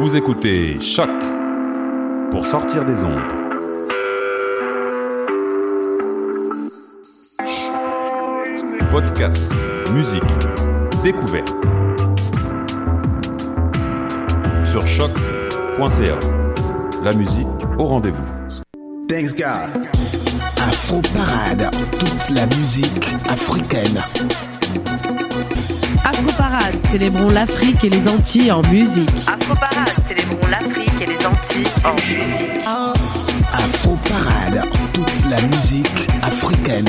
Vous écoutez Choc pour sortir des ondes. Podcast, musique, découverte. Sur choc.ca. La musique au rendez-vous. Thanks God. Afro Parade, toute la musique africaine. Afro Parade, célébrons l'Afrique et les Antilles en musique. Afro Parade, célébrons l'Afrique et les Antilles en musique. Afro Parade, toute la musique africaine.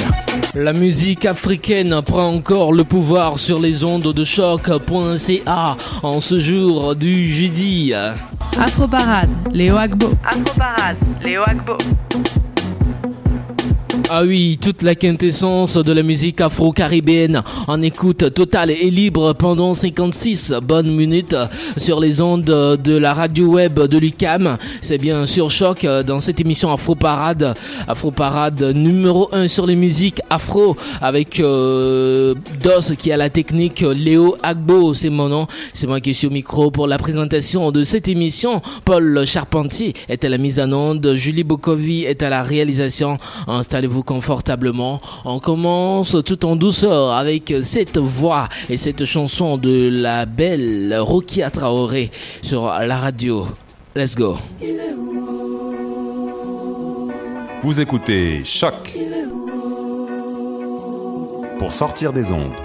La musique africaine prend encore le pouvoir sur les ondes de choc.ca en ce jour du jeudi. Afro Parade, Léo Agbo. Afro Parade, Léo Agbo. Ah oui, toute la quintessence de la musique afro-caribéenne en écoute totale et libre pendant 56 bonnes minutes sur les ondes de la radio web de l'UCAM. C'est bien sûr choc dans cette émission Afro Parade. Afro Parade numéro 1 sur les musiques afro avec euh, DOS qui a la technique Léo Agbo, c'est mon nom. C'est moi qui suis au micro pour la présentation de cette émission. Paul Charpentier est à la mise en onde. Julie Bokovi est à la réalisation. Installez-vous confortablement. On commence tout en douceur avec cette voix et cette chanson de la belle Rokia Traoré sur la radio. Let's go. Vous écoutez Choc pour sortir des ondes.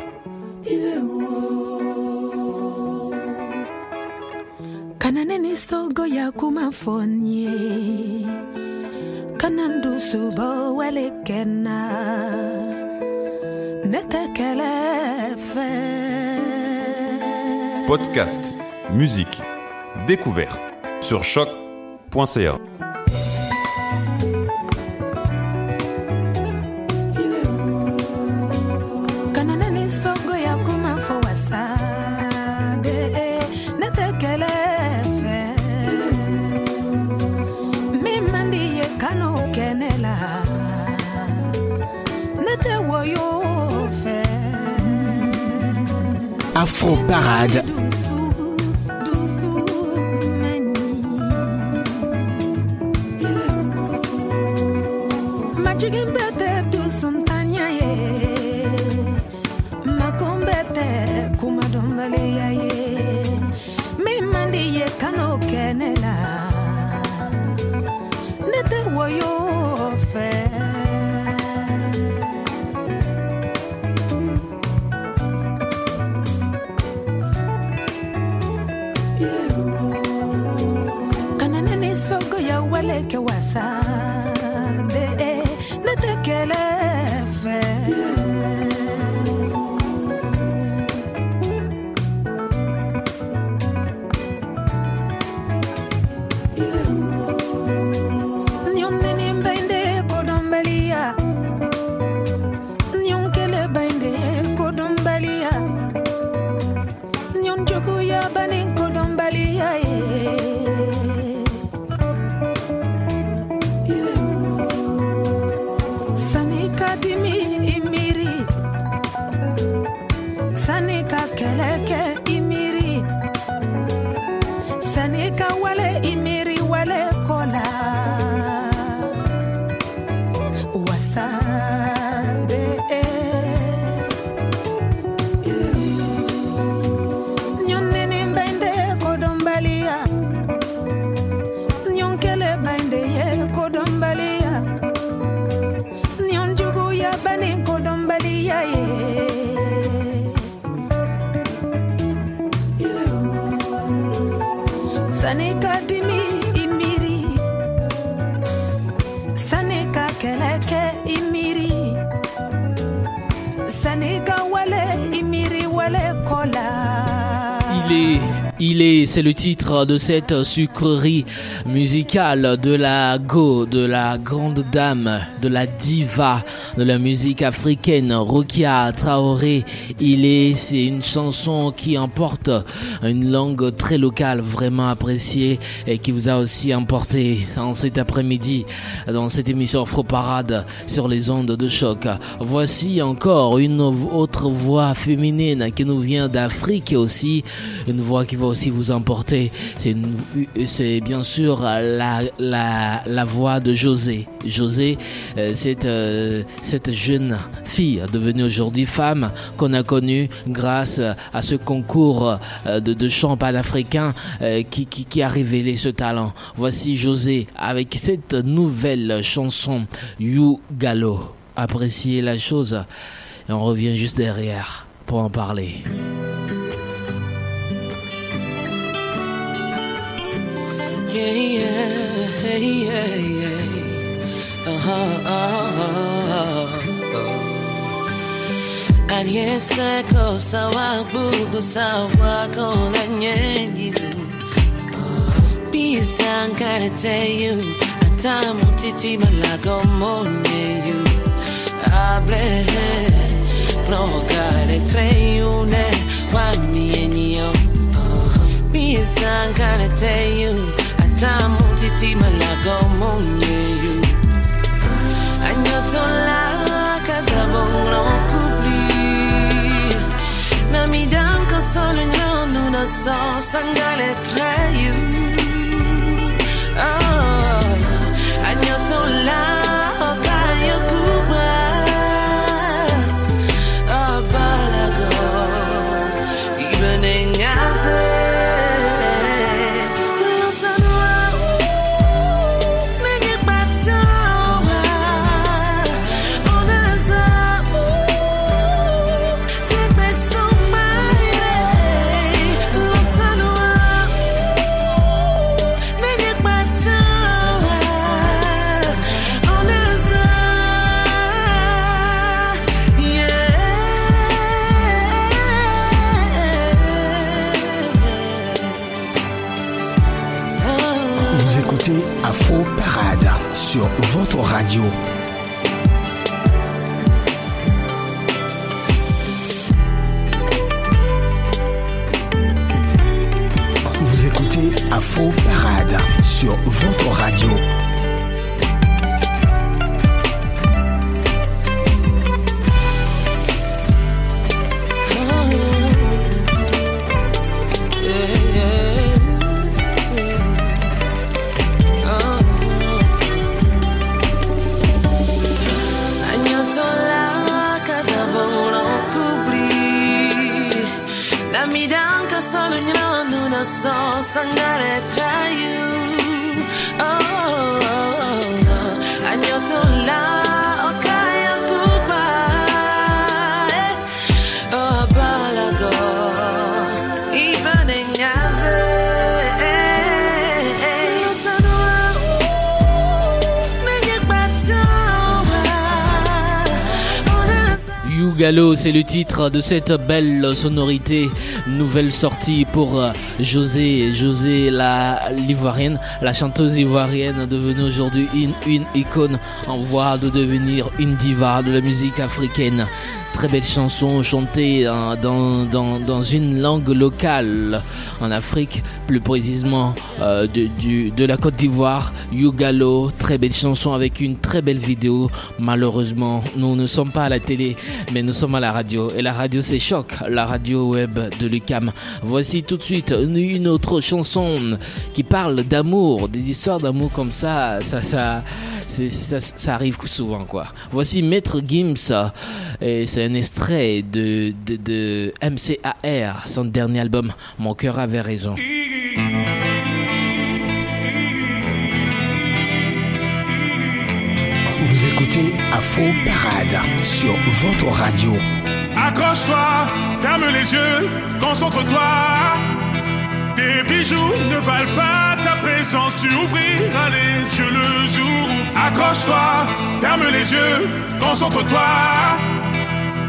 kananeni sogo ya kumafonye Podcast, musique, découverte sur choc.ca. sunny il est, c'est le titre de cette sucrerie musicale de la go, de la grande dame, de la diva de la musique africaine, Rokia Traoré. Il est, c'est une chanson qui emporte une langue très locale, vraiment appréciée et qui vous a aussi emporté en cet après-midi dans cette émission Afro Parade sur les ondes de choc. Voici encore une autre voix féminine qui nous vient d'Afrique aussi, une voix qui va aussi vous emporter. C'est bien sûr la, la, la voix de José. José, euh, c'est euh, cette jeune fille devenue aujourd'hui femme qu'on a connue grâce à ce concours euh, de, de chant qui, qui, qui a révélé ce talent. Voici José avec cette nouvelle chanson You Gallo. Appréciez la chose et on revient juste derrière pour en parler. Yeah, yeah, yeah, yeah. Uh huh. Uh-huh. Oh. Aliyeseko sawa bubu sawa kolenye jitu Bisankarete you Atamu titi malago mone you Abre Prokare treyune Wami enyo Bisankarete you tamu titi malago monye you Vous écoutez Afro Parade sur votre radio. C'est le titre de cette belle sonorité, nouvelle sortie pour euh, José, José la l'ivoirienne, la chanteuse ivoirienne devenue aujourd'hui une, une icône en voie de devenir une diva de la musique africaine. Très belle chanson chantée euh, dans, dans, dans une langue locale en Afrique, plus précisément euh, de, du, de la Côte d'Ivoire, Yougalo. Très belle chanson avec une très belle vidéo. Malheureusement, nous ne sommes pas à la télé, mais nous sommes à la radio. Et la radio, c'est Choc, la radio web de Lucam. Voici tout de suite une, autre chanson qui parle d'amour, des histoires d'amour comme ça, ça, ça, ça, ça arrive souvent, quoi. Voici Maître Gims, et c'est un extrait de, de, de MCAR, son dernier album, Mon cœur avait raison. Vous écoutez Afro Parade sur votre radio. Accroche-toi, ferme les yeux, concentre-toi. Tes bijoux ne valent pas tu ouvriras les yeux le jour. où- Accroche-toi, ferme les yeux, concentre-toi.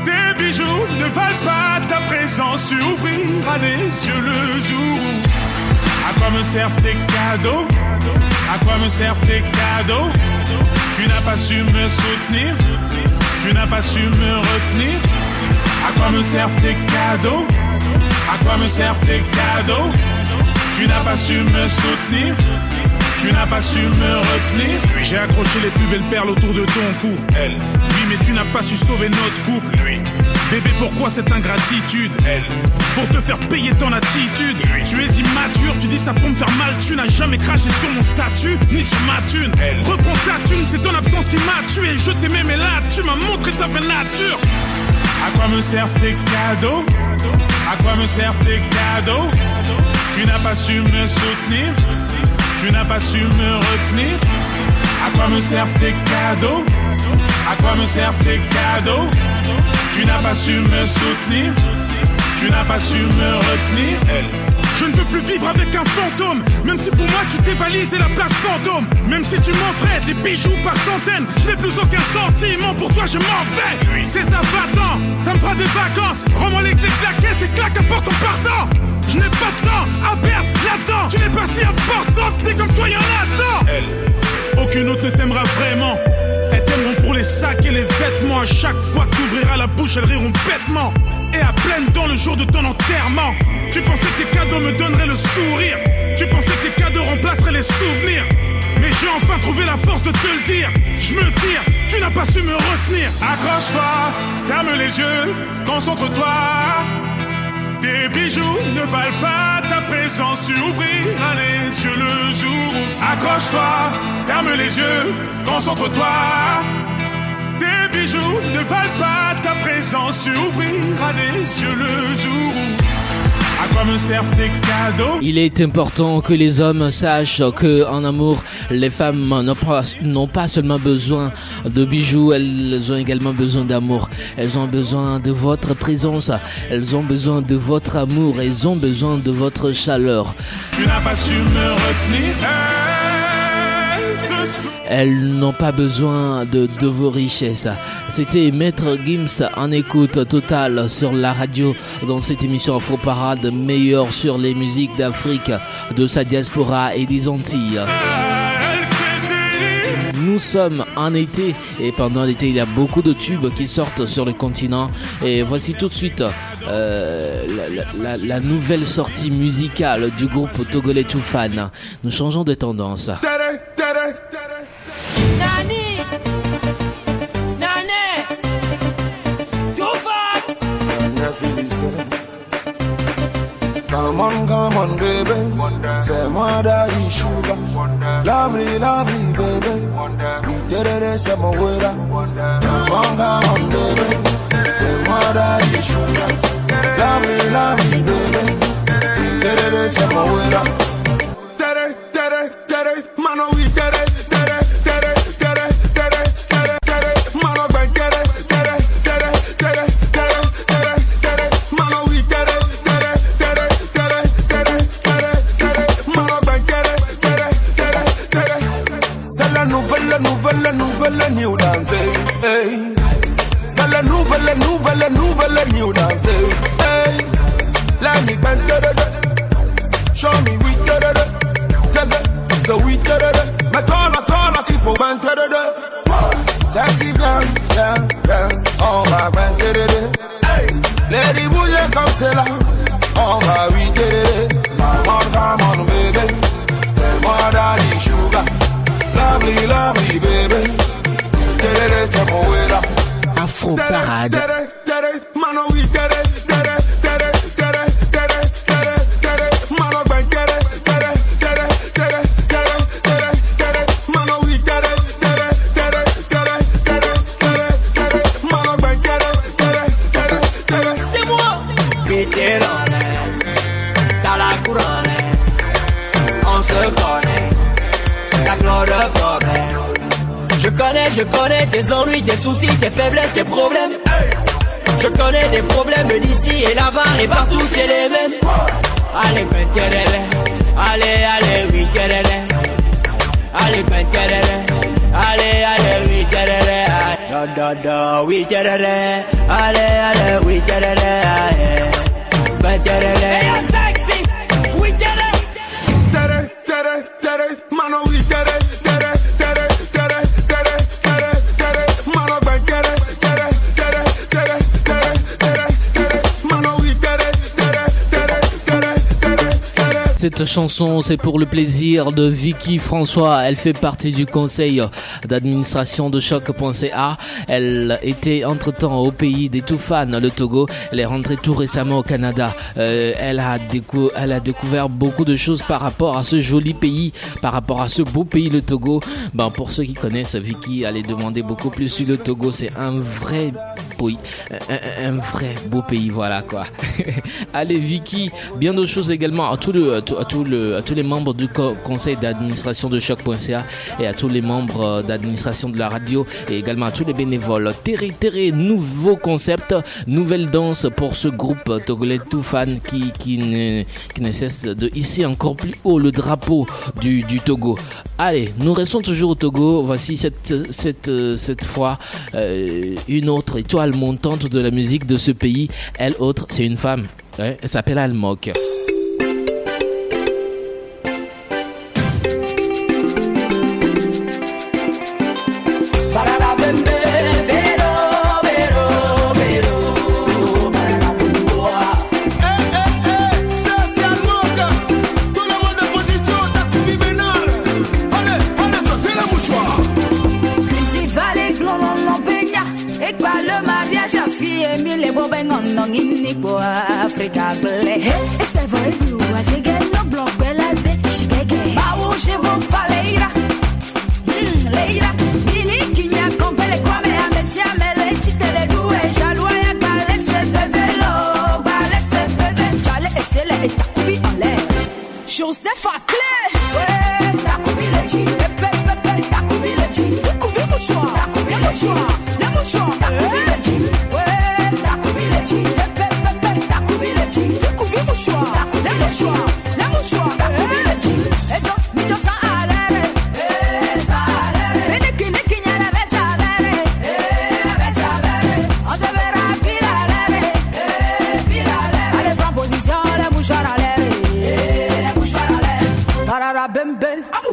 Tes bijoux ne valent pas ta présence, tu ouvriras les yeux le jour. où- À quoi me servent tes cadeaux? À quoi me servent tes cadeaux? Tu n'as pas su me soutenir Tu n'as pas su me retenir À quoi me servent tes cadeaux? À quoi me servent tes cadeaux? Tu n'as pas su me soutenir. Tu n'as pas su me retenir. Lui j'ai accroché les plus belles perles autour de ton cou. Elle. Oui mais tu n'as pas su sauver notre couple. Lui. Bébé, pourquoi cette ingratitude? Elle, pour te faire payer ton attitude. Tu es immature, tu dis ça pour me faire mal. Tu n'as jamais craché sur mon statut, ni sur ma thune. Elle, reprends ta thune, c'est ton absence qui m'a tué. Je t'aimais, mais là, tu m'as montré ta vraie nature. À quoi me servent tes cadeaux? À quoi me servent tes cadeaux? Tu n'as pas su me soutenir Tu n'as pas su me retenir. À quoi me servent tes cadeaux? À quoi me servent tes cadeaux? Tu n'as pas su me soutenir Tu n'as pas su me retenir je ne veux plus vivre avec un fantôme, même si pour moi tu dévalisais la place fantôme. Même si tu m'offrais des bijoux par centaines, je n'ai plus aucun sentiment pour toi, je m'en vais. C'est ça, va ça me fera des vacances. Rends-moi les clés de la caisse et claque à porte en partant. Je n'ai pas de temps à perdre là-dedans. Tu n'es pas si importante, t'es comme toi, y'en a tant. Elle, aucune autre ne t'aimera vraiment. Elles t'aimeront pour les sacs et les vêtements. À chaque fois que t'ouvriras la bouche, elles riront bêtement et à pleine dans le jour de ton enterrement. Tu pensais que tes cadeaux me donneraient le sourire. Tu pensais que tes cadeaux remplaceraient les souvenirs. Mais j'ai enfin trouvé la force de te le dire. Je me tire, tu n'as pas su me retenir. Accroche-toi, ferme les yeux, concentre-toi. Tes bijoux ne valent pas ta présence, tu ouvriras les yeux le jour où. Accroche-toi, ferme les yeux, concentre-toi. Bijoux ne valent pas ta présence, tu ouvriras les yeux le jour où. À quoi me servent tes cadeaux? Il est important que les hommes sachent que en amour, les femmes n'ont pas, n'ont pas seulement besoin de bijoux, elles ont également besoin d'amour. Elles ont besoin de votre présence, elles ont besoin de votre amour, elles ont besoin de votre chaleur. Tu n'as pas su me retenir. Elles n'ont pas besoin de, vos richesses. C'était Maître Gims en écoute totale sur la radio dans cette émission Afro Parade meilleure sur les musiques d'Afrique, de sa diaspora et des Antilles. Nous sommes en été et pendant l'été il y a beaucoup de tubes qui sortent sur le continent et voici tout de suite euh, la nouvelle sortie musicale du groupe togolais Toufan. Nous changeons de tendance. Come on, come on, baby. Say moi daddy sugar. Lovely, lovely, baby. We did it, say my way Come on, come on, baby. Say moi daddy sugar. Lovely, lovely, baby. We did it, say my way nouvelle, nouvelle, new dance. Hey. C'est la nouvelle, nouvelle, nouvelle new dance. Hey. Let me bend da da. Show me we da da. Tell the the we da da da. Me turn a turn a tifo bend da da da. Sexy girl, girl, girl. Oh my bend da da da. Lady bouge comme c'est là. My we da da da. Afro Parade. Ennuis, tes soucis, tes faiblesses, tes problèmes Je connais des problèmes d'ici et là-bas et partout c'est les mêmes Allez, ben. Allez, allez, oui. Allez, ben. Allez, allez, oui. Da, da, da, oui. Allez, allez, oui, ben, cette chanson, c'est pour le plaisir de Vicky François. Elle fait partie du conseil d'administration de choc.ca. Elle était entre-temps au pays des fans, le Togo. Elle est rentrée tout récemment au Canada. Euh, elle, a découvert beaucoup de choses par rapport à ce joli pays, par rapport à ce beau pays, le Togo. Ben, pour ceux qui connaissent, Vicky allait demander beaucoup plus sur le Togo. C'est un vrai un, vrai beau pays, voilà quoi. Allez Vicky, bien d'autres choses également à, le, à, tout, le, à tous les membres du conseil d'administration de choc.ca et à tous les membres euh, d'administration de la radio et également à tous les bénévoles. Terré Terré, nouveau concept, nouvelle danse pour ce groupe togolais tout fan qui, qui, ne, cesse de hisser encore plus haut le drapeau du, Togo. Allez, nous restons toujours au Togo. Voici cette, cette, cette fois euh, une autre étoile montante de la musique de ce pays. Elle autre, c'est une femme. Elle s'appelle Almok.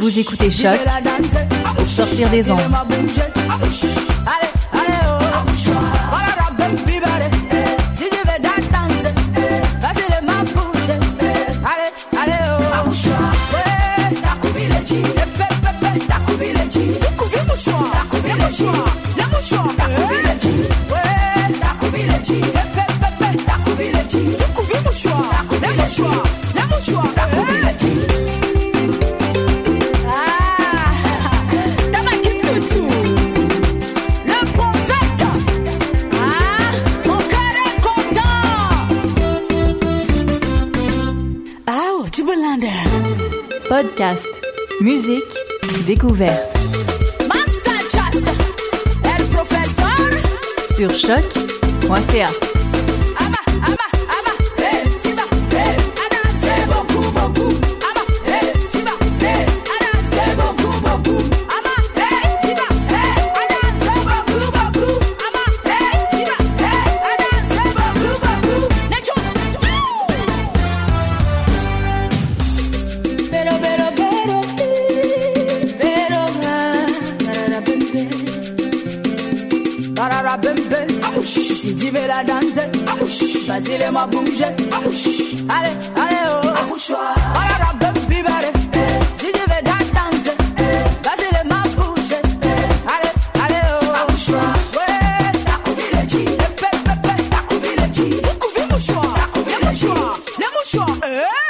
Vous écoutez Choc pour sortir des ondes. Allez, allez oh. Tarara bembe, bibere. Si tu Podcast, musique, découverte. Master Just, el professeur. Sur choc.ca. danser, vas-y, les ma bouger. Allez, allez, oh. Tarara, bembe, bale. Si tu veux la danser, vas-y, les ma bouger. Allez, allez, oh. Ouais, t'as couvi le G. Pepe, pepe, t'as couvi le G. T'as couvi mouchoir. Le mouchoir. Le mouchoir. Eh?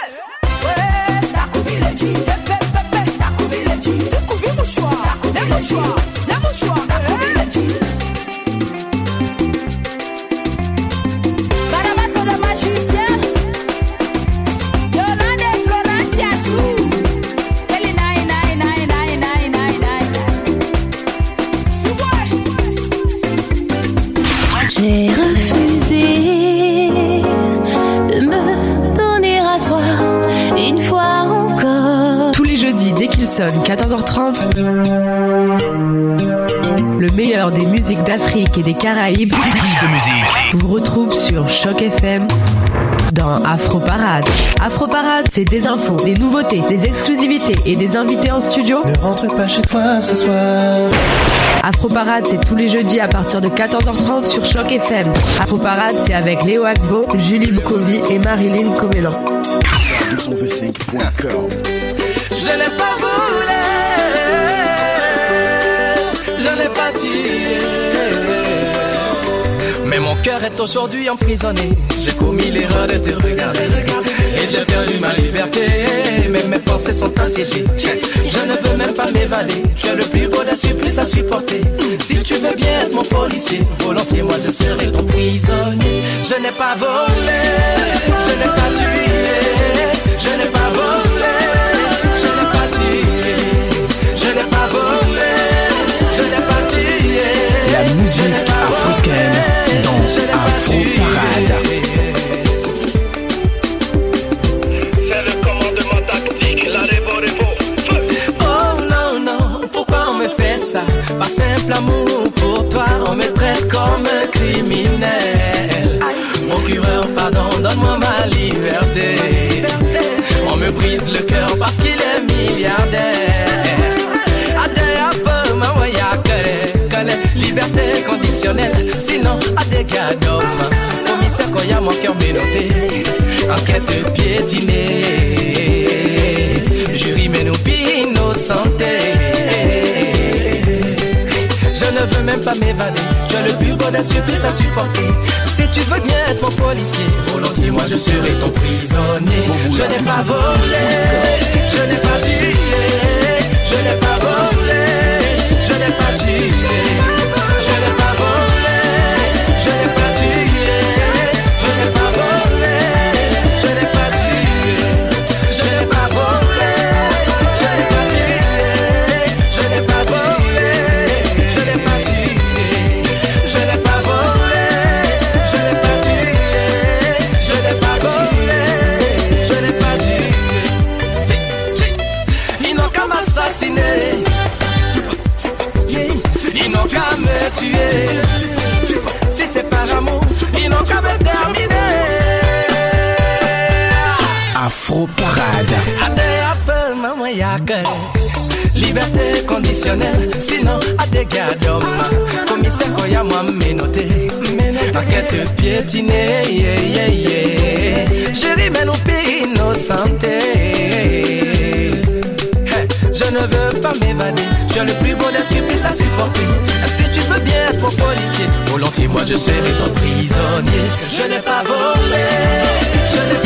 Caraïbes de musique. vous retrouve sur Choc FM dans Afro Parade. Afro Parade, c'est des infos, des nouveautés, des exclusivités et des invités en studio. Ne rentre pas chez toi ce soir. Afro Parade, c'est tous les jeudis à partir de 14h30 sur Choc FM. Afro Parade, c'est avec Léo Agbo, Julie Boukovi et Marilyn Comélan. Cœur est aujourd'hui emprisonné. J'ai commis l'erreur de te regarder. Et j'ai perdu ma liberté. Mais mes pensées sont assiégées. Je ne veux même pas m'évader. Tu es le plus beau des supplices à supporter. Si tu veux bien être mon policier, volontiers moi je serai ton prisonnier. Je n'ai pas volé, je n'ai pas tué, je n'ai pas volé, je n'ai pas tué, je n'ai pas volé, je n'ai pas tué. La musique africaine liberté conditionnelle. Sinon, à des gars d'homme. Commissaire, quand y a mon cœur mélodé. Enquête piétinée. Jury, mais nous innocenté. Je ne veux même pas m'évader. Tu as le plus beau des supplices à supporter. Si tu veux bien être mon policier, volontiers, moi je serai ton prisonnier. Je n'ai pas volé, je n'ai pas tué, je n'ai pas volé, Afro Parade. Ade appelle maman. Liberté conditionnelle, sinon à des gars d'homme. Commissaire Koya, moi ménoté. Enquête piétinée, yeah, yeah, yeah. Chérie, mais nous pays innocenté. Je ne veux pas m'évader, as le plus beau des supplices à supporter. Si tu veux bien être mon policier, volontiers moi je serai ton prisonnier. Je n'ai pas volé, je n'ai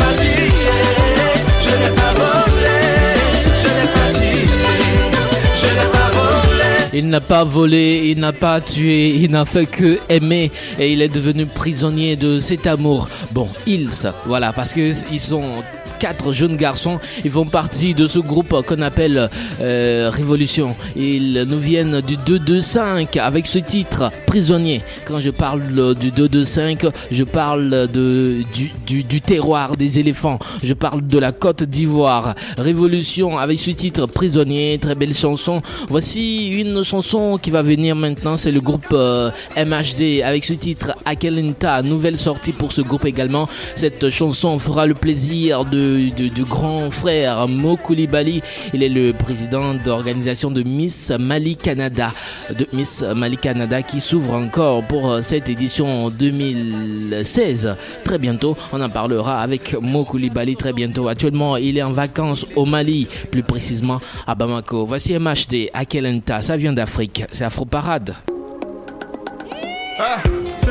Il n'a pas volé, il n'a pas tué, il n'a fait que aimer et il est devenu prisonnier de cet amour. Bon, ils, voilà, parce que ils sont quatre jeunes garçons. Ils font partie de ce groupe qu'on appelle euh, Révolution. Ils nous viennent du 225 avec ce titre Prisonnier. Quand je parle du 225, je parle du, terroir des éléphants. Je parle de la Côte d'Ivoire. Révolution avec ce titre Prisonnier. Très belle chanson. Voici une chanson qui va venir maintenant. C'est le groupe euh, MHD avec ce titre Akelenta. Nouvelle sortie pour ce groupe également. Cette chanson fera le plaisir de du grand frère Mo Koulibaly. Il est le président d'organisation de Miss Mali Canada, de Miss Mali Canada qui s'ouvre encore pour euh, cette édition 2016. Très bientôt, on en parlera avec Mo Koulibaly très bientôt. Actuellement, il est en vacances au Mali, plus précisément à Bamako. Voici MHD, Akelenta, ça vient d'Afrique, c'est Afro Parade. Ah,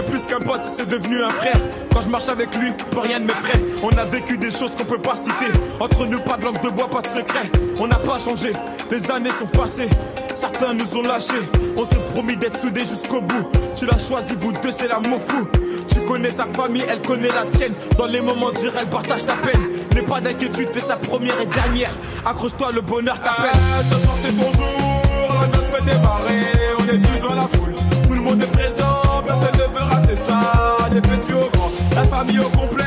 plus qu'un pote, c'est devenu un frère. Quand je marche avec lui, plus rien ne m'effraie. On a vécu des choses qu'on peut pas citer. Entre nous, pas de langue de bois, pas de secret. On n'a pas changé, les années sont passées. Certains nous ont lâchés. On s'est promis d'être soudés jusqu'au bout. Tu l'as choisi, vous deux, c'est l'amour fou. Tu connais sa famille, elle connaît la tienne. Dans les moments durs, elle partage ta peine. N'aie pas d'inquiétude, t'es sa première et dernière. Accroche-toi, le bonheur t'appelle. ce soir, c'est ton jour. La noce peut démarrer. On est tous dans la foule. La famille au complet.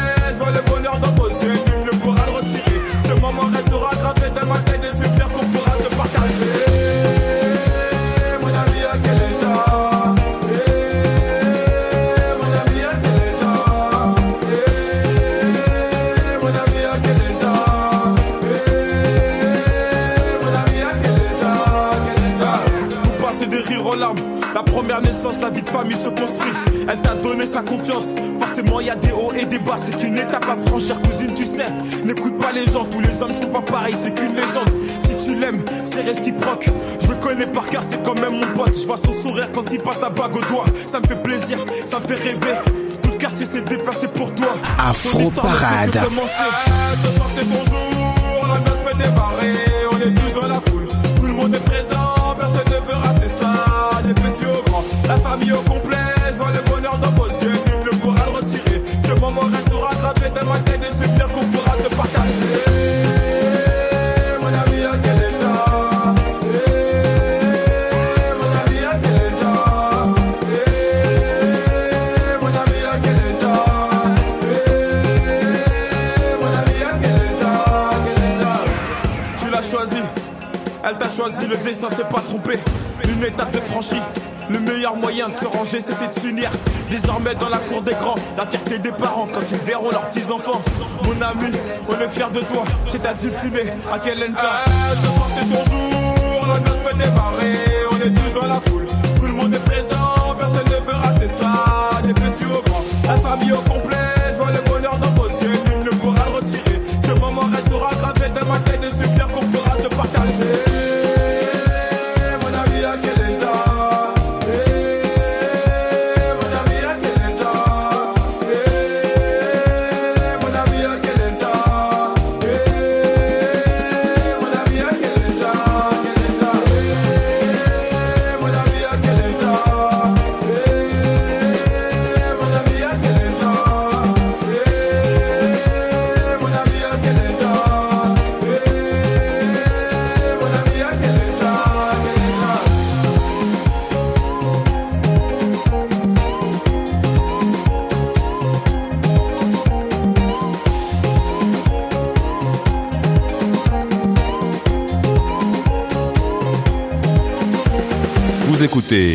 Hommes sont pas pareils. C'est qu'une légende. Si tu l'aimes, c'est réciproque. Je le connais par cœur, c'est quand même mon pote. Je vois son sourire quand il passe la bague au doigt. Ça me fait plaisir, ça me fait rêver. Tout le quartier s'est déplacé pour toi. Afro ne Parade. Ah, ce soir, c'est ton jour. La noce peut démarrer. Destin s'est pas trompé. Une étape de franchie. Le meilleur moyen de se ranger, c'était de s'unir. Désormais dans la cour des grands, la fierté des parents quand ils verront leurs petits-enfants. Mon ami, on est fiers de toi, c'est à Dulciné, à quel endroit Ce soir c'est ton jour, la noce peut démarrer. On est tous dans la foule, tout le monde est présent, personne ne veut rater ça. Des petits au grand, la famille au complet.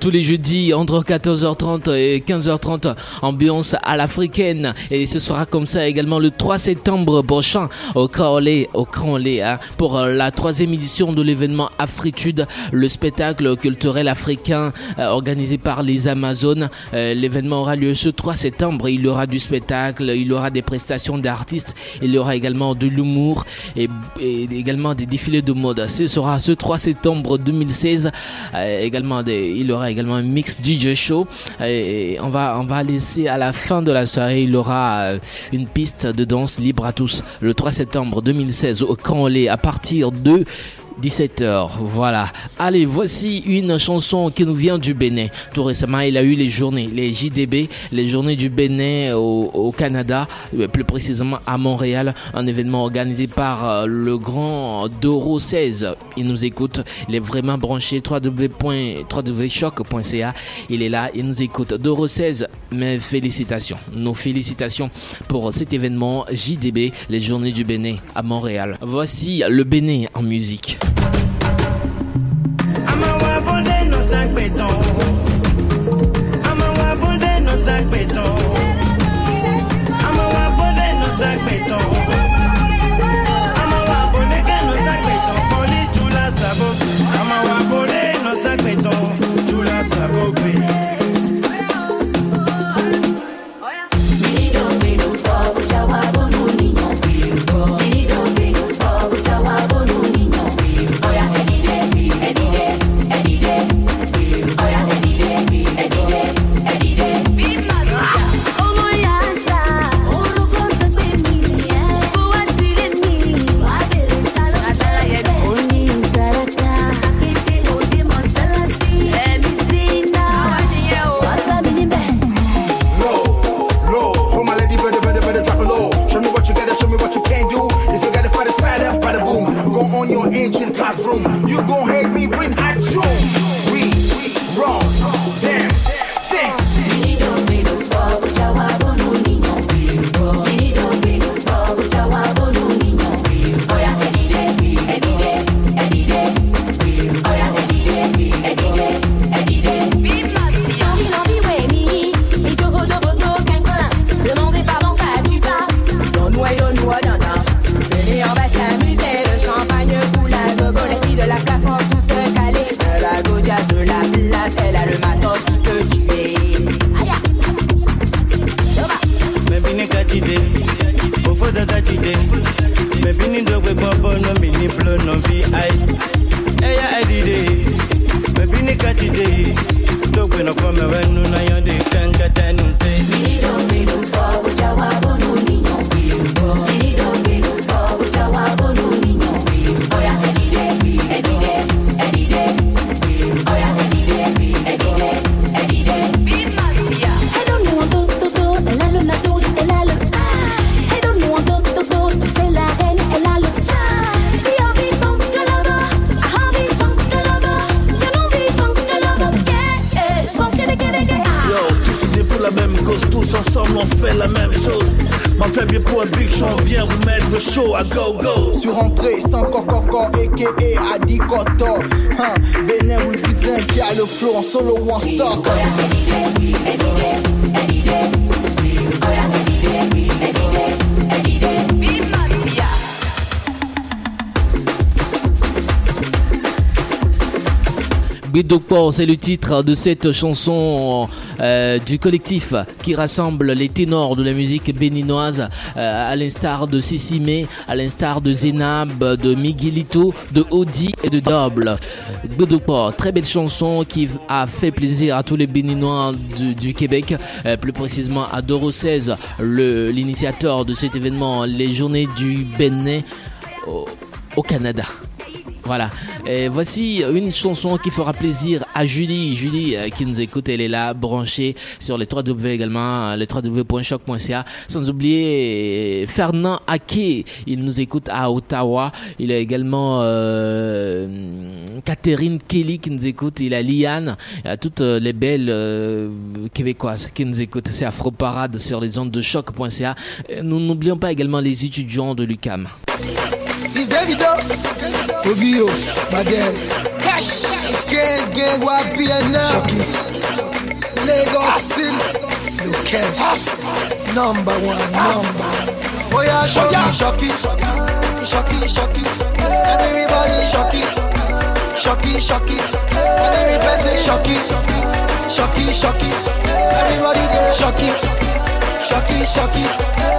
tous les jeudis entre 14h30 et 15h30, ambiance à l'africaine. Et ce sera comme ça également le 3 septembre prochain au au Cranley, hein, pour la troisième édition de l'événement Afritude, le spectacle culturel africain euh, organisé par les Amazones. Euh, l'événement aura lieu ce 3 septembre. Il y aura du spectacle, il y aura des prestations d'artistes, il y aura également de l'humour et, également des défilés de mode. Ce sera ce 3 septembre 2016 également il aura également un mix DJ show. Et on va, laisser à la fin de la soirée, il aura euh, une piste de danse libre à tous le 3 septembre 2016 au Camp à partir de 17h, voilà. Allez, voici une chanson qui nous vient du Bénin. Tout récemment, il a eu les journées, les JDB, les journées du Bénin au, Canada, euh, plus précisément à Montréal, un événement organisé par euh, le grand Doro 16. Il nous écoute, il est vraiment branché www.choc.ca. Il est là, il nous écoute. Doro 16, mes félicitations, nos félicitations pour cet événement JDB, les journées du Bénin à Montréal. Voici le Bénin en musique. C'est le titre de cette chanson euh, du collectif qui rassemble les ténors de la musique béninoise, euh, à l'instar de Sissimé, à l'instar de Zénab, de Miguelito, de Audi et de Double. Bidokpo, très belle chanson qui a fait plaisir à tous les béninois du, Québec, euh, plus précisément à Doro 16, l'initiateur de cet événement, les journées du Bénin au Canada. Voilà. Voici une chanson qui fera plaisir à Julie. Julie euh, qui nous écoute, elle est là, branchée sur les 3W également, les www.choc.ca. Sans oublier Fernand Ake, il nous écoute à Ottawa. Il a également euh, Catherine Kelly qui nous écoute. Il a Liane, il toutes euh, les belles euh, québécoises qui nous écoutent. C'est Afro Parade sur les ondes de choc.ca. Nous n'oublions pas également les étudiants de l'UCAM. Davido, Obio, Bades, It's gang, gang, YBN now. Lagos City. No cash. Number one, number. Oh yeah, shocky, shocky. Shocky, shocky. Everybody shocky. Shocky, shocky. Every person shocky. Shocky, shocky. Everybody there shocky. Shocky, shocky.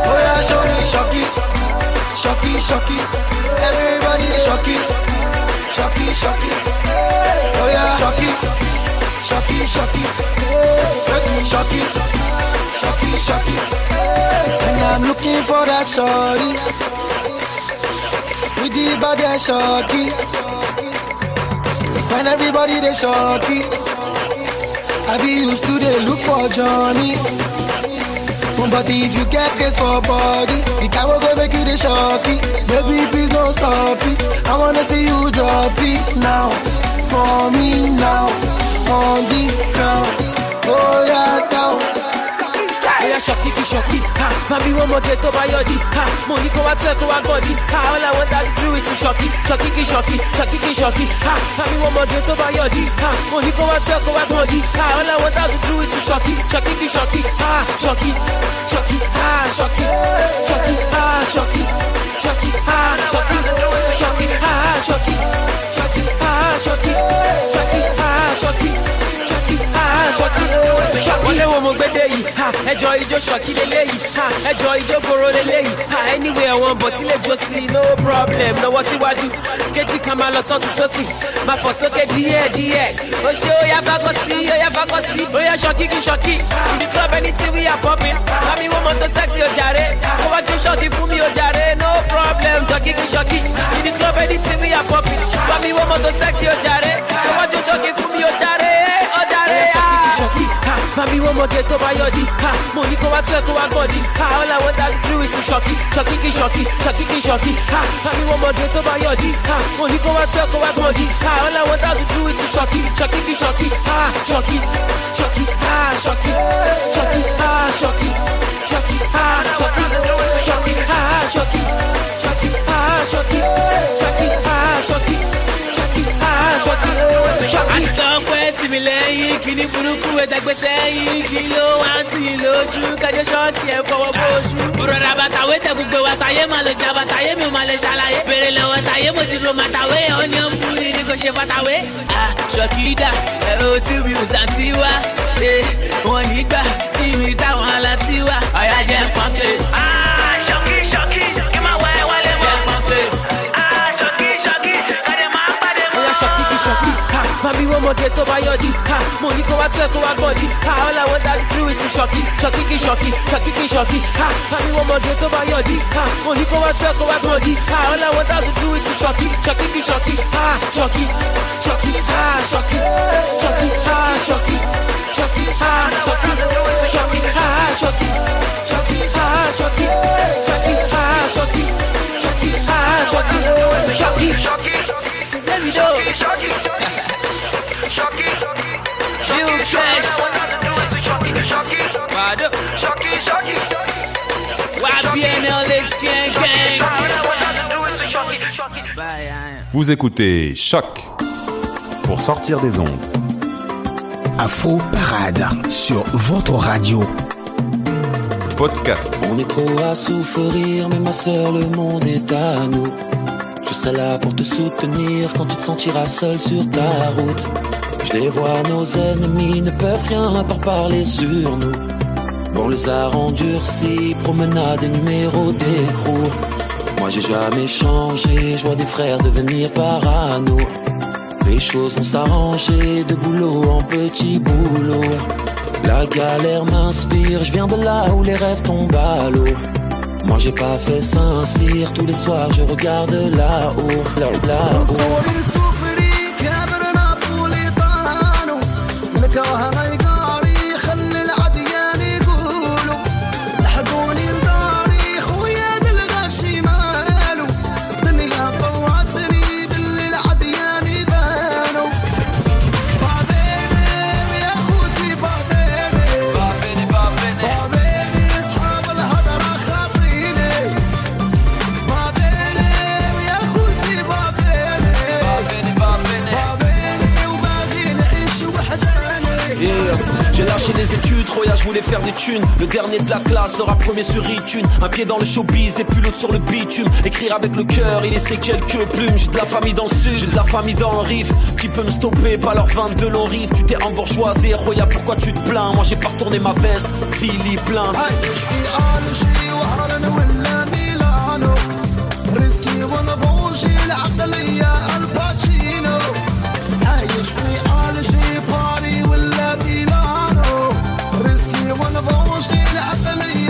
Oh yeah, shocky, shocky. Shocky, shocky. Everybody shocky. Shocky, shocky. Oh yeah, shocky. Shocky, shocky. Shocky. Shocky, shocky. And I'm looking for that shorty. With the body shocky. When everybody they shocky. I be used to they look for Johnny. But if you get this for body, the guy will go make you the shocky. Baby, please don't stop it. I wanna see you drop it now. For me now. On this ground. Oh yeah, down. Oya ṣọ̀kì kì ṣọ̀kì, ha, mami wọ́n mọ̀gẹ́ tó bá yọ̀dí, ha, mo ní kó wá tẹ́ kó wá ha, all I want that do is to ṣọ̀kì, ṣọ̀kì kì ṣọ̀kì, ṣọ̀kì kì ṣọ̀kì, ha, mami wọ́n mọ̀gẹ́ tó bá yọ̀dí, ha, mo ní kó wá tẹ́ kó wá ha, all I want that do is to ṣọ̀kì, ṣọ̀kì kì ṣọ̀kì, ha, ṣọ̀kì, ṣọ̀kì, ẹjọ́ ijó ṣọ̀kì lélẹ́yìí, ha, ẹjọ́ ijó koro lélẹ́yìí, ha, anyway ẹ̀wọ̀n bọ̀ tí lè jó sí no problem, lọ́wọ́ síwájú, kejì kan máa lọ sọ́tún sósì, máa fọ̀ sókè díẹ̀ díẹ̀, ó ṣe ó yá bá kọ́ sí, ó yá bá kọ́ sí, ó yá ṣọ̀kì kí in the club anything we are popping, mami wọ́n mọ̀ tó sexy ó jàre, kó wá jó ṣọ̀kì fún mi ó no problem, ṣọ̀kì kí in the club anything we are popping, mami wọ́n mọ̀ tó sexy ó jàre, Watch your chucky to be your chare, oh chare. Shocky, ah. shocky, ha. Mami won't more get over your di, ha. Money go out circle and ha. All I want that blue is to shocky, shocky, shocky, shocky, shocky, ha. Mami won't more get over your di, ha. Money go out circle and ha. All I want that blue is to shocky, shocky, shocky, ha. Shocky, shocky, ha. Shocky, shocky, ha. Shocky, shocky, ha. Shocky, shocky, ha. Shocky, shocky, ha. Shocky, shocky, ha. Shocky àtọ̀pẹ́ tì mí lẹ́yìn kíní burúkú ẹ̀dàgbé sẹ́yìn kí ló wá ń tì í lójú kájọ ṣọ́ọ̀kì ẹ̀ fọwọ́ bójú. bùrọ̀dà bàtàwé tẹ gbogbo wa sáyé máa lọ jà bàtàyé mi ò máa lè ṣàlàyé. bèrè lọ́wọ́ tàyé mo ti ro màtàwé ọ̀ ní ọ̀nbù ni ni kò ṣe fàtàwé. ṣọ́kìdà ẹ̀ ò tí mi ò sàǹtí wá. Eh, wọn nígbà kí mi táwọn aláǹtí wá. ọ̀yà jẹ́ pọ́ńpé. Ah! Ṣọ̀kì, ha, mami wọ́n mọ̀gẹ́ tó bá yọ̀dí, ha, mo ní kó wá tẹ́ kó wá ha, all I want that do is to ṣọ̀kì, ṣọ̀kì kí ṣọ̀kì, ṣọ̀kì kí ṣọ̀kì, ha, mami wọ́n mọ̀gẹ́ tó bá yọ̀dí, ha, mo ní kó wá tẹ́ kó wá ha, all I want that do is to ṣọ̀kì, ṣọ̀kì kí ṣọ̀kì, ha, ṣọ̀kì, ṣọ̀kì, ha, ṣọ̀kì, ṣọ̀kì, ha, ṣọ̀kì, ṣọ̀kì, ha, ṣọ̀kì, ṣọ̀kì, ha, ṣọ̀kì, ṣọ̀kì, ha, ṣọ̀kì, ṣọ̀kì, ha, ṣọ̀kì, ṣọ̀kì, ha, ṣọ̀kì, ṣọ̀kì, ṣọ̀kì. Gang Gang? Vous écoutez Choc pour sortir des ondes. Afro Parade sur votre radio. Podcast. On est trop à souffrir, mais ma soeur, le monde est à nous. Je serai là pour te soutenir quand tu te sentiras seul sur ta route. Je les vois, nos ennemis ne peuvent rien à part parler sur nous. On les a endurcis, promenade et numéro d'écrou. Moi j'ai jamais changé, je vois des frères devenir parano. Les choses vont s'arranger de boulot en petit boulot. La galère m'inspire, je viens de là où les rêves tombent à l'eau. Moi j'ai pas fait Saint-Cyr, tous les soirs je regarde là-haut, là- là-haut. les études, Roya, je voulais faire des thunes. Le dernier de la classe sera premier sur iTunes. Un pied dans le showbiz et puis l'autre sur le bitume. Écrire avec le cœur, il laisser quelques plumes. J'ai de la famille dans le sud, j'ai de la famille dans le riff. Qui peut me stopper, pas leur 22 longs riff. Tu t'es embourgeoisé, Roya, pourquoi tu te plains Moi j'ai pas retourné ma veste, Philippe plein. ريسكي وانا بوجي العقلية الباتشينو عايش في وشيل عفا من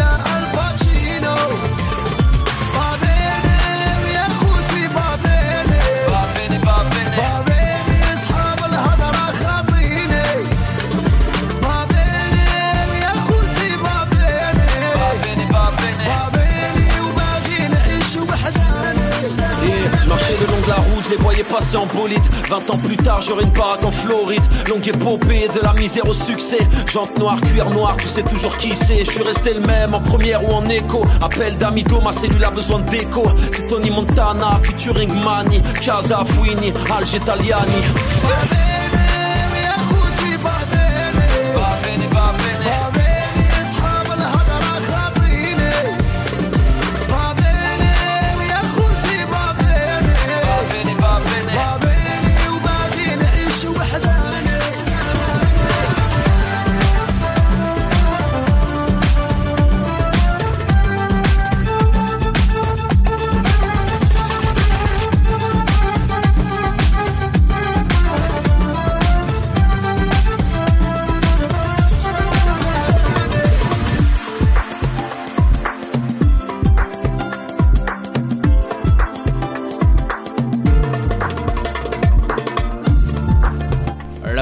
les voyais passer en bolide. 20 ans plus tard, j'aurai une baraque en Floride. Longue épopée, de la misère au succès. Jante noire, cuir noir, tu sais toujours qui c'est. Je suis resté le même, en première ou en écho. Appel d'amigo, ma cellule a besoin de déco. C'est Tony Montana, featuring Mani Casa Fouini, Alge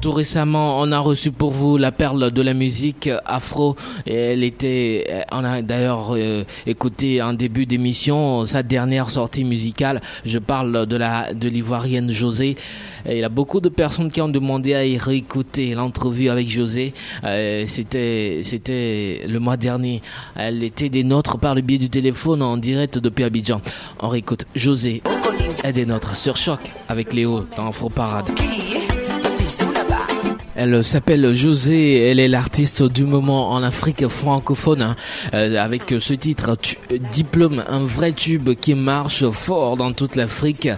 Tout récemment, on a reçu pour vous la perle de la musique afro. Elle était, on a d'ailleurs euh, écouté en début d'émission sa dernière sortie musicale. Je parle de la de l'ivoirienne José. Et il y a beaucoup de personnes qui ont demandé à y réécouter l'entrevue avec José. Euh, c'était c'était le mois dernier. Elle était des nôtres par le biais du téléphone en direct depuis Abidjan. On réécoute José est des nôtres sur choc avec Léo dans Afro Parade. Elle s'appelle José, elle est l'artiste du moment en Afrique francophone euh, avec ce titre Diplôme, un vrai tube qui marche fort dans toute l'Afrique.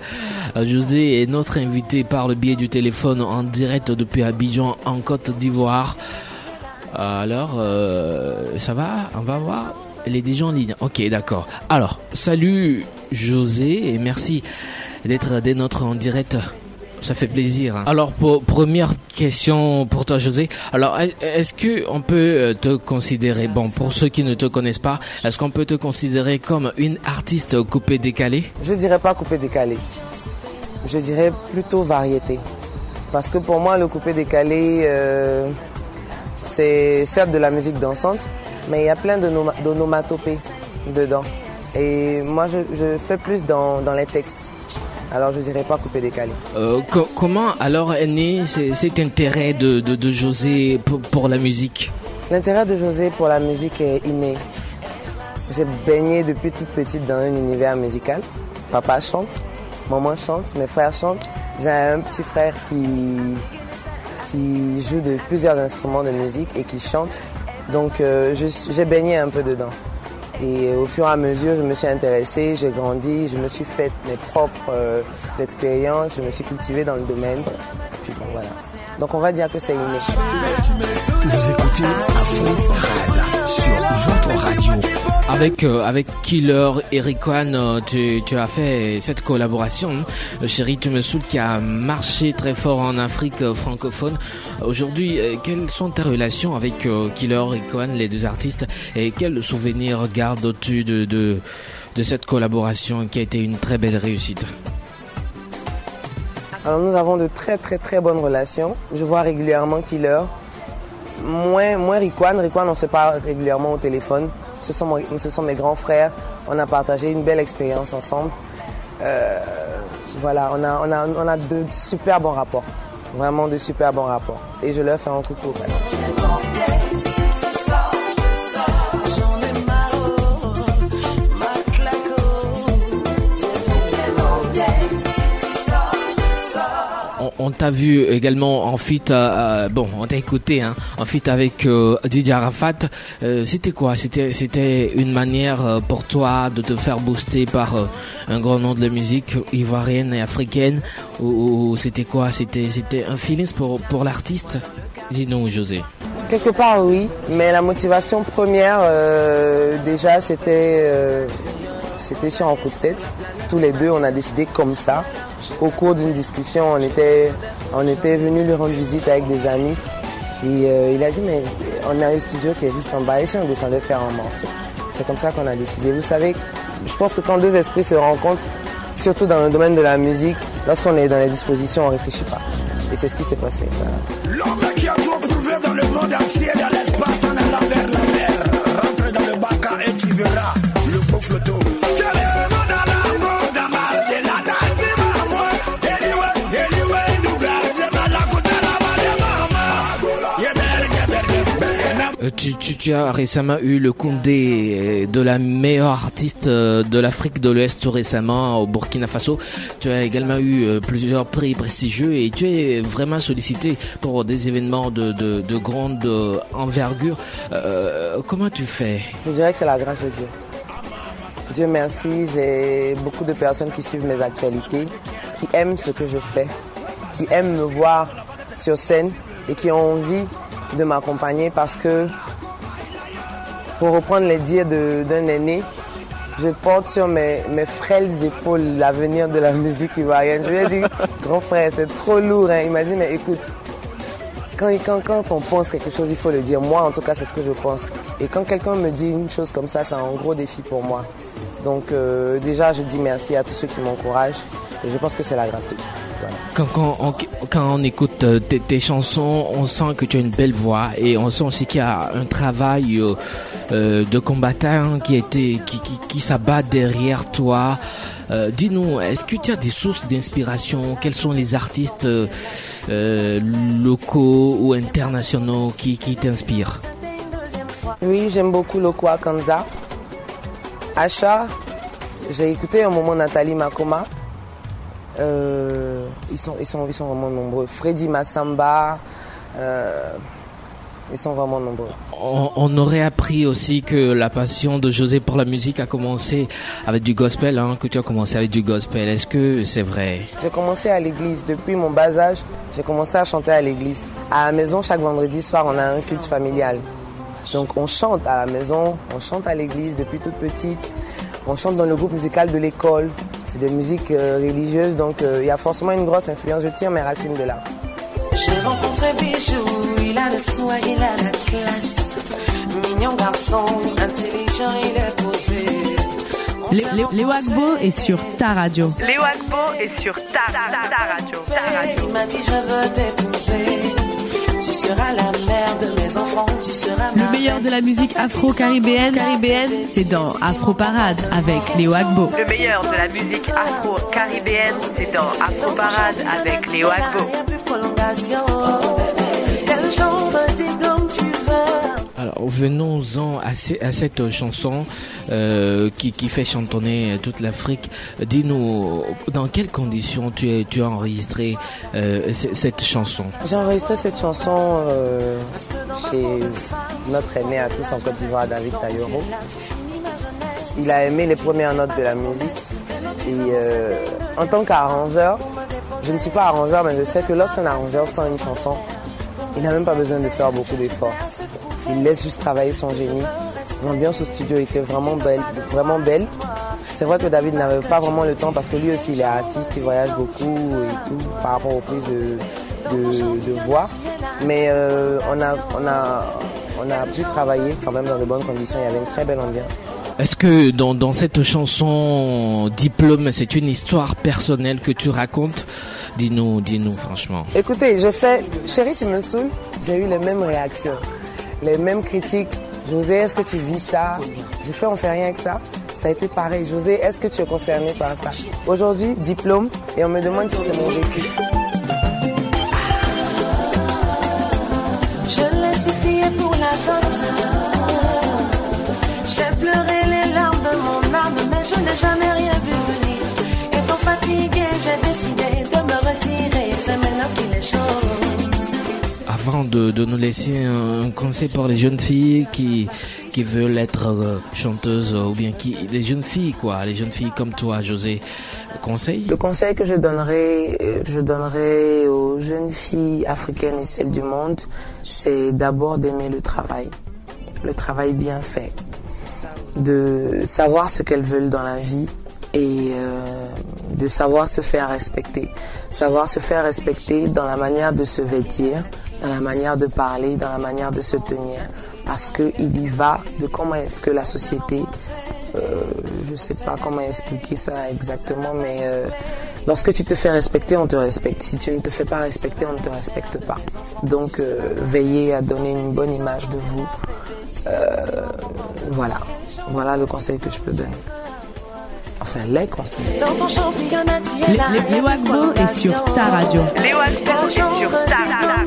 Euh, José est notre invité par le biais du téléphone en direct depuis Abidjan en Côte d'Ivoire. Alors, euh, ça va? On va voir. Elle est déjà en ligne. Ok, d'accord. Alors, salut José et merci d'être des nôtres en direct. Ça fait plaisir. hein. Alors, pour, première question pour toi, José. Alors, est- est-ce que on peut euh, te considérer, bon, pour ceux qui ne te connaissent pas, est-ce qu'on peut te considérer comme une artiste coupée décalée? Je dirais pas coupé décalé. Je dirais plutôt variété. Parce que pour moi, le coupé décalé, euh, c'est certes de la musique dansante, mais il y a plein de noma- d'onomatopées dedans. Et moi, je, fais plus dans les textes. Alors, je dirais pas coupé décalé. Euh, co- Comment alors est né cet intérêt de, de, de José pour, pour la musique? L'intérêt de José pour la musique est inné. J'ai baigné depuis toute petite dans un univers musical. Papa chante, maman chante, mes frères chantent. J'ai un petit frère qui, qui joue de plusieurs instruments de musique et qui chante. Donc euh, j'ai baigné un peu dedans. Et au fur et à mesure, je me suis intéressée, j'ai grandi, je me suis fait mes propres euh, expériences, je me suis cultivée dans le domaine. Puis bon, voilà. Donc on va dire que c'est inné. Vous écoutez Afro Parade sur votre radio. Avec euh, avec Killer et Rikwan, euh, tu, as fait cette collaboration. Euh, chérie, tu me saoules qui a marché très fort en Afrique francophone. Aujourd'hui, quelles sont tes relations avec Killer et Rikwan, les deux artistes, et quels souvenirs gardes-tu de, de de cette collaboration qui a été une très belle réussite? Alors nous avons de très très très bonnes relations. Je vois régulièrement Killer. Moins, moins Rikwan. Rikwan, on se parle régulièrement au téléphone. Ce sont, mes grands frères. On a partagé une belle expérience ensemble. Euh, voilà, on a, on, de super bons rapports. Vraiment de super bons rapports. Et je leur fais un coucou. voilà. On, t'a vu également en feat, euh, euh, bon, on t'a écouté, hein, en feat avec euh, Didier Arafat. Euh, c'était quoi? C'était une manière pour toi de te faire booster par un grand nom de la musique ivoirienne et africaine? Ou, c'était quoi? C'était un feeling pour pour l'artiste? Dis-nous, José. Quelque part, oui. Mais la motivation première, déjà, c'était c'était sur un coup de tête. Tous les deux, on a décidé comme ça. Au cours d'une discussion, on était, on était venu lui rendre visite avec des amis. Et euh, il a dit, mais on a un studio qui est juste en bas. Et si on descendait faire un morceau C'est comme ça qu'on a décidé. Vous savez, je pense que quand deux esprits se rencontrent, surtout dans le domaine de la musique, lorsqu'on est dans les dispositions, on ne réfléchit pas. Et c'est ce qui s'est passé. Tu, tu, tu as récemment eu le Koundé euh, de la meilleure artiste euh, de l'Afrique de l'Ouest tout récemment au Burkina Faso. Tu as également eu euh, plusieurs prix prestigieux et tu es vraiment sollicité pour des événements de, de, de grande envergure. Euh, comment tu fais? Je dirais que c'est la grâce de Dieu. Dieu merci, j'ai beaucoup de personnes qui suivent mes actualités, qui aiment ce que je fais, qui aiment me voir sur scène et qui ont envie de m'accompagner parce que, pour reprendre les dires d'un aîné, je porte sur mes, mes frêles épaules l'avenir de la musique ivoirienne. Je lui ai dit, grand frère, c'est trop lourd. hein. Il m'a dit, mais écoute, quand, quand, quand on pense quelque chose, il faut le dire. Moi, en tout cas, c'est ce que je pense. Et quand quelqu'un me dit une chose comme ça, c'est un gros défi pour moi. Donc, euh, déjà, je dis merci à tous ceux qui m'encouragent. Et je pense que c'est la grâce de Dieu. Voilà. quand, quand, on, quand on écoute euh, tes, tes chansons, on sent que tu as une belle voix et on sent aussi qu'il y a un travail euh, de combattant qui, a été, qui, qui, qui s'abat derrière toi. Euh, Dis-nous, est-ce que tu as des sources d'inspiration? Quels sont les artistes euh, locaux ou internationaux qui, qui t'inspirent? Oui, j'aime beaucoup Lokwa Kanza. Acha, j'ai écouté un moment Nathalie Makoma. Euh, ils, sont, ils, sont, ils sont vraiment nombreux. Freddy Massamba, euh, ils sont vraiment nombreux. on, on aurait appris aussi que la passion de José pour la musique a commencé avec du gospel, hein, que tu as commencé avec du gospel. Est-ce que c'est vrai? J'ai commencé à l'église. Depuis mon bas âge, j'ai commencé à chanter à l'église. À la maison, chaque vendredi soir, on a un culte familial. Donc on chante à la maison, on chante à l'église depuis toute petite. On chante dans le groupe musical de l'école. C'est des musiques euh, religieuses, donc euh, il y a forcément une grosse influence. Je tire mes racines de là. J'ai rencontré Bijou, il a le soin, il a la classe. Mignon garçon, intelligent, il est posé. Lé- Lé- Léo Agbo est sur ta radio. Léo Agbo est sur ta, ta, ta radio. Ta radio. Il m'a dit je veux t'épouser. Tu seras la mère de mes enfants, tu seras Le meilleur de la musique afro-caribéenne, caribéenne, c'est dans Afro Parade avec Léo Agbo. Le meilleur de la musique afro-caribéenne, c'est dans Afro Parade avec Léo Agbo. Alors venons-en à, ce- à cette chanson euh, qui, fait chantonner toute l'Afrique. Dis-nous dans quelles conditions tu, as enregistré euh, cette chanson? J'ai enregistré cette chanson euh, chez notre aîné à tous en Côte d'Ivoire, David Tayoro. Il a aimé les premières notes de la musique. Et en tant qu'arrangeur, je ne suis pas arrangeur, mais je sais que lorsqu'un arrangeur sent une chanson, il n'a même pas besoin de faire beaucoup d'efforts. Il laisse juste travailler son génie. L'ambiance au studio était vraiment belle, vraiment belle. C'est vrai que David n'avait pas vraiment le temps parce que lui aussi il est artiste, il voyage beaucoup et tout par rapport aux prises de, de, de voix. Mais euh, on, a, on, a, on a pu travailler quand même dans de bonnes conditions, il y avait une très belle ambiance. Est-ce que dans, dans cette chanson Diplôme, c'est une histoire personnelle que tu racontes? Dis-nous, dis-nous franchement. Écoutez, je fais Chérie, tu me saoules, j'ai eu les mêmes réactions, les mêmes critiques. José, est-ce que tu vis ça? J'ai fait, on fait rien avec ça. Ça a été pareil. José, est-ce que tu es concerné par ça? Aujourd'hui, diplôme, et on me demande si c'est mon vécu. Je l'ai supplié pour la. J'ai pleuré de, nous laisser un conseil pour les jeunes filles qui, qui veulent être euh, chanteuses ou bien qui, les jeunes filles quoi, les jeunes filles comme toi, José, conseil? Le conseil que je donnerais, euh, je donnerais aux jeunes filles africaines et celles du monde, c'est d'abord d'aimer le travail, le travail bien fait, de savoir ce qu'elles veulent dans la vie et euh, de savoir se faire respecter. Savoir se faire respecter dans la manière de se vêtir, dans la manière de parler, dans la manière de se tenir. Parce qu'il y va de comment est-ce que la société, euh, je ne sais pas comment expliquer ça exactement, mais euh, lorsque tu te fais respecter, on te respecte. Si tu ne te fais pas respecter, on ne te respecte pas. Donc euh, veillez à donner une bonne image de vous. Euh, voilà, voilà le conseil que je peux donner. Enfin, les conseils. Dans ton championnat, tu es Les, là. les, les Wagbo est sur ta radio. Agbo est sur ta radio.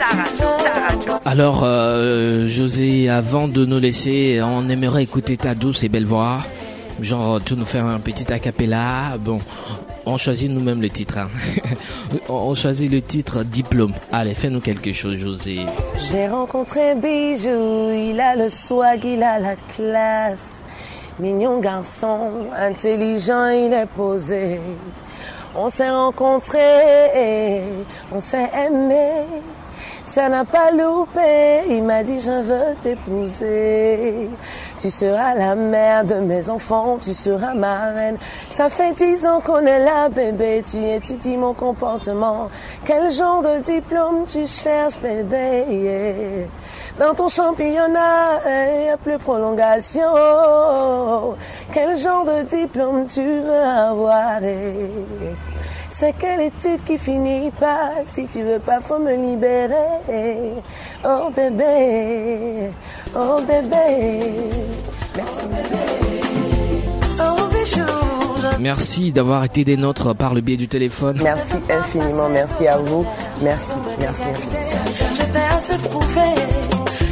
Alors, euh, José, avant de nous laisser, on aimerait écouter ta douce et belle voix. Genre, tu nous fais un petit acapella. Bon, on choisit nous-mêmes le titre. hein. on choisit le titre Diplôme. Allez, fais-nous quelque chose, José. J'ai rencontré Bijou, il a le swag, il a la classe. Mignon garçon, intelligent, il est posé. On s'est rencontrés, on s'est aimé. Ça n'a pas loupé, il m'a dit je veux t'épouser. Tu seras la mère de mes enfants, tu seras ma reine. Ça fait dix ans qu'on est là, bébé, tu étudies mon comportement. Quel genre de diplôme tu cherches, bébé? Dans ton championnat, il n'y a plus prolongation. Quel genre de diplôme tu veux avoir? C'est quelle étude qui finit pas? Si tu veux pas, faut me libérer. Oh bébé, oh bébé. Merci bébé. Oh bijou. Merci d'avoir été des nôtres par le biais du téléphone. Merci infiniment, merci à vous. Merci, merci infiniment.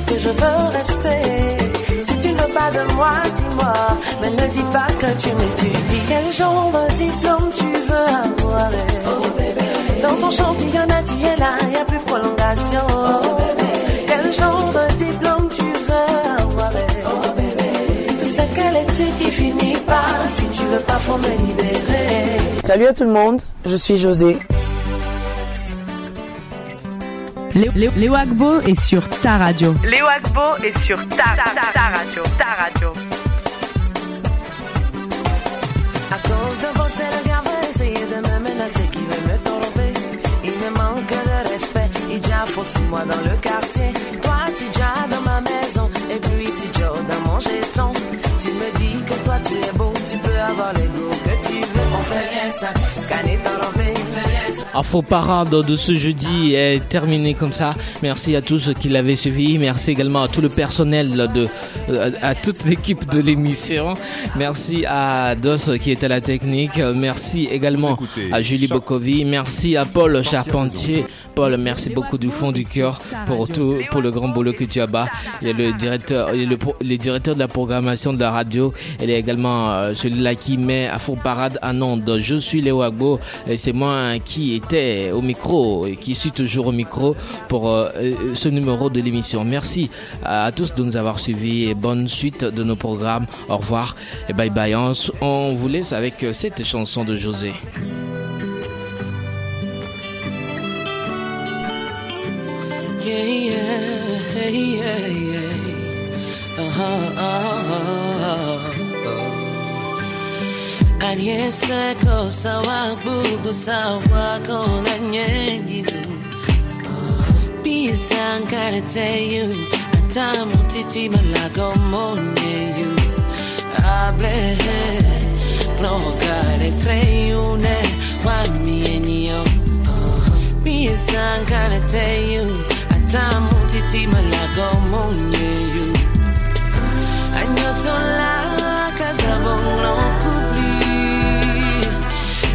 Que je veux rester. Si tu ne veux pas de moi, dis-moi. Mais ne dis pas que tu m'étudies. Quel genre de diplôme tu veux avoir? Eh? Dans ton championnat, tu es là, n'y a plus prolongation. Quel genre de diplôme tu veux avoir? Eh? C'est quelle étude qui finit pas Si tu veux pas, faut me libérer. Salut à tout le monde, je suis José. Les, les, les Wagbo est sur ta radio. Léo Agbo est sur ta, ta, ta, ta radio, ta radio. À cause de votre regard, va essayer de me menacer, qui veut me tromper. Il me manque de respect, il déjà fausse moi dans le quartier. Toi, tu déjà dans ma maison, et puis tu dans mon jeton. Tu me dis que toi tu es beau, tu peux avoir les goûts que ça. Info parade de ce jeudi est terminé comme ça. Merci à tous qui l'avaient suivi. Merci également à tout le personnel de, euh, à toute l'équipe de l'émission. Merci à Dos qui était à la technique. Merci également à Julie. Bokovi. Merci à Paul Charpentier. Paul, merci beaucoup du fond du cœur pour tout, pour le grand boulot que tu as bas. Il est le directeur, il est le, de la programmation de la radio. Il est également euh, celui-là qui met à fond parade à Nantes. Je suis Léo Agbo et c'est moi qui était au micro et qui suis toujours au micro pour euh, euh, ce numéro de l'émission. Merci à tous de nous avoir suivis et bonne suite de nos programmes. Au revoir et bye bye. On, vous laisse avec cette chanson de José. yeah, yeah, yeah. Uh-huh, uh-huh. uh-huh. Aliyeseko sawa bubu sawa kona nyengidu Bisa uh, nkarete you Atamu titi malago monye you Able No kare tre une Wami enyo Bisa uh, nkarete you tamu titi malago monye you, Anyoto la kadabo no kubli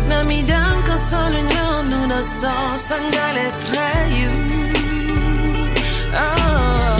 Namidan ka solo nyo nuna so sangale trayu Oh